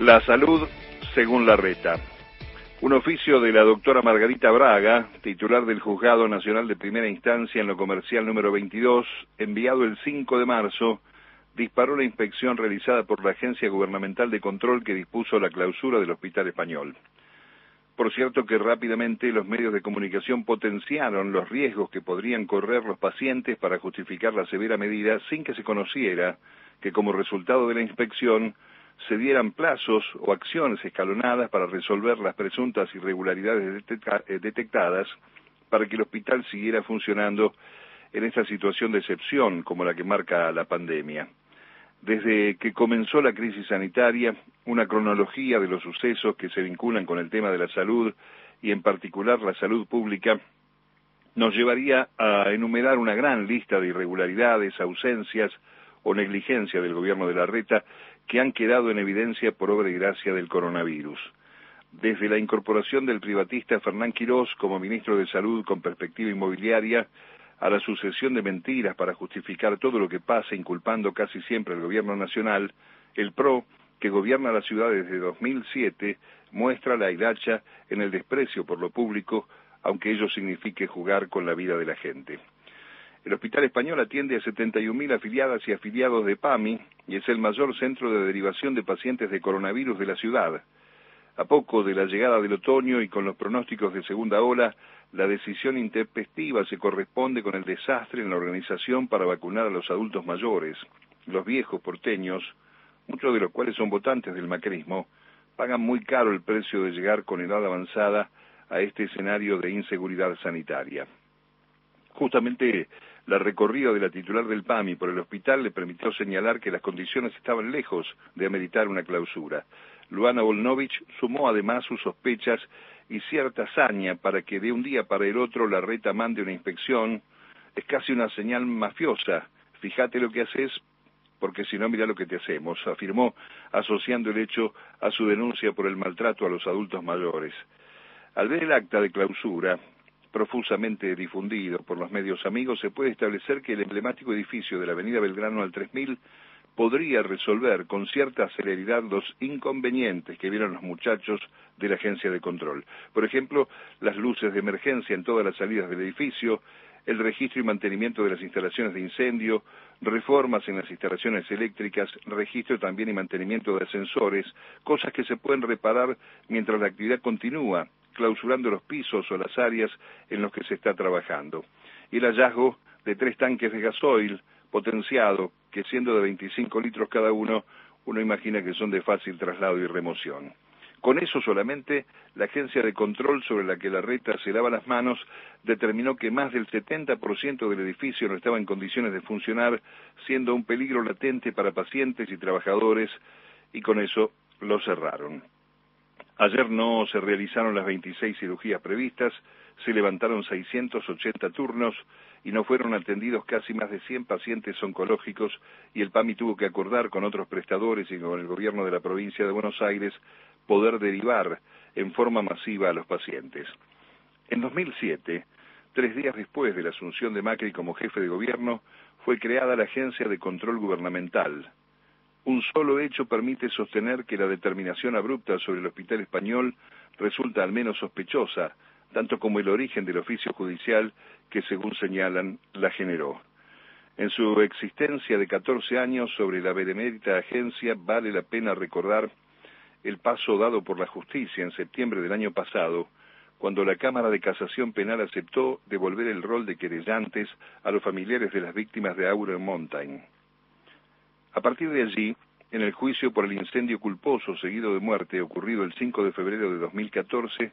La salud según la reta. Un oficio de la doctora Margarita Braga, titular del Juzgado Nacional de Primera Instancia en lo comercial número 22, enviado el 5 de marzo, disparó la inspección realizada por la Agencia Gubernamental de Control que dispuso la clausura del Hospital Español. Por cierto que rápidamente los medios de comunicación potenciaron los riesgos que podrían correr los pacientes para justificar la severa medida sin que se conociera que como resultado de la inspección se dieran plazos o acciones escalonadas para resolver las presuntas irregularidades eh, detectadas para que el hospital siguiera funcionando en esta situación de excepción como la que marca la pandemia. Desde que comenzó la crisis sanitaria, una cronología de los sucesos que se vinculan con el tema de la salud y en particular la salud pública nos llevaría a enumerar una gran lista de irregularidades, ausencias o negligencia del gobierno de la Reta que han quedado en evidencia por obra y gracia del coronavirus. Desde la incorporación del privatista Fernán Quirós como ministro de Salud con perspectiva inmobiliaria, a la sucesión de mentiras para justificar todo lo que pasa, inculpando casi siempre al gobierno nacional, el PRO, que gobierna la ciudad desde 2007, muestra la hilacha en el desprecio por lo público, aunque ello signifique jugar con la vida de la gente. El Hospital Español atiende a 71.000 afiliadas y afiliados de PAMI y es el mayor centro de derivación de pacientes de coronavirus de la ciudad. A poco de la llegada del otoño y con los pronósticos de segunda ola, la decisión intempestiva se corresponde con el desastre en la organización para vacunar a los adultos mayores. Los viejos porteños, muchos de los cuales son votantes del macrismo, pagan muy caro el precio de llegar con edad avanzada a este escenario de inseguridad sanitaria. Justamente la recorrida de la titular del PAMI por el hospital le permitió señalar que las condiciones estaban lejos de ameritar una clausura. Luana Volnovich sumó además sus sospechas y cierta hazaña para que de un día para el otro la reta mande una inspección. Es casi una señal mafiosa. Fíjate lo que haces porque si no mira lo que te hacemos, afirmó, asociando el hecho a su denuncia por el maltrato a los adultos mayores. Al ver el acta de clausura, profusamente difundido por los medios amigos, se puede establecer que el emblemático edificio de la Avenida Belgrano al 3000 podría resolver con cierta celeridad los inconvenientes que vieron los muchachos de la agencia de control. Por ejemplo, las luces de emergencia en todas las salidas del edificio, el registro y mantenimiento de las instalaciones de incendio, reformas en las instalaciones eléctricas, registro también y mantenimiento de ascensores, cosas que se pueden reparar mientras la actividad continúa clausurando los pisos o las áreas en los que se está trabajando. Y el hallazgo de tres tanques de gasoil potenciado, que siendo de 25 litros cada uno, uno imagina que son de fácil traslado y remoción. Con eso solamente, la agencia de control sobre la que la reta se lava las manos determinó que más del 70% del edificio no estaba en condiciones de funcionar, siendo un peligro latente para pacientes y trabajadores, y con eso lo cerraron. Ayer no se realizaron las 26 cirugías previstas, se levantaron 680 turnos y no fueron atendidos casi más de 100 pacientes oncológicos y el PAMI tuvo que acordar con otros prestadores y con el gobierno de la provincia de Buenos Aires poder derivar en forma masiva a los pacientes. En 2007, tres días después de la asunción de Macri como jefe de gobierno, fue creada la Agencia de Control Gubernamental, un solo hecho permite sostener que la determinación abrupta sobre el hospital español resulta al menos sospechosa, tanto como el origen del oficio judicial que, según señalan, la generó. En su existencia de 14 años sobre la benemérita agencia vale la pena recordar el paso dado por la justicia en septiembre del año pasado, cuando la Cámara de Casación Penal aceptó devolver el rol de querellantes a los familiares de las víctimas de Auron Mountain. A partir de allí, en el juicio por el incendio culposo seguido de muerte ocurrido el 5 de febrero de 2014,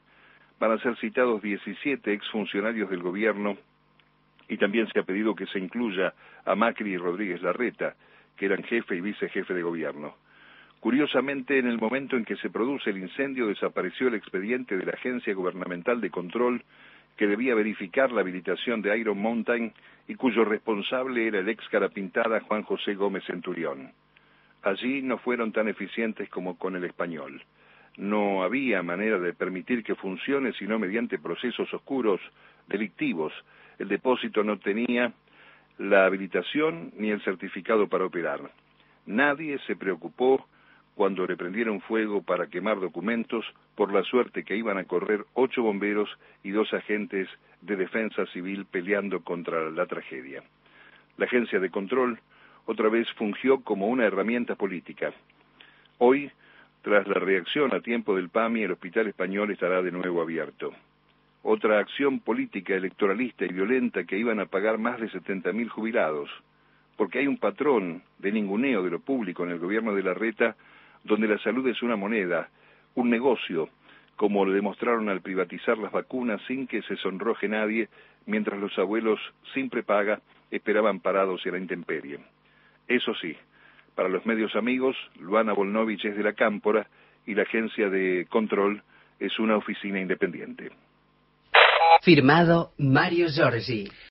van a ser citados 17 exfuncionarios del gobierno y también se ha pedido que se incluya a Macri y Rodríguez Larreta, que eran jefe y vicejefe de gobierno. Curiosamente, en el momento en que se produce el incendio desapareció el expediente de la Agencia Gubernamental de Control que debía verificar la habilitación de Iron Mountain y cuyo responsable era el ex carapintada Juan José Gómez Centurión. Allí no fueron tan eficientes como con el español. No había manera de permitir que funcione sino mediante procesos oscuros, delictivos. El depósito no tenía la habilitación ni el certificado para operar. Nadie se preocupó cuando le prendieron fuego para quemar documentos, por la suerte que iban a correr ocho bomberos y dos agentes de defensa civil peleando contra la tragedia. La agencia de control otra vez fungió como una herramienta política. Hoy, tras la reacción a tiempo del PAMI, el Hospital Español estará de nuevo abierto. Otra acción política, electoralista y violenta que iban a pagar más de 70.000 jubilados, porque hay un patrón de ninguneo de lo público en el gobierno de la Reta donde la salud es una moneda, un negocio, como lo demostraron al privatizar las vacunas sin que se sonroje nadie, mientras los abuelos, sin prepaga, esperaban parados en la intemperie. Eso sí, para los medios amigos, Luana Volnovich es de la Cámpora y la agencia de control es una oficina independiente. Firmado Mario Giorgi.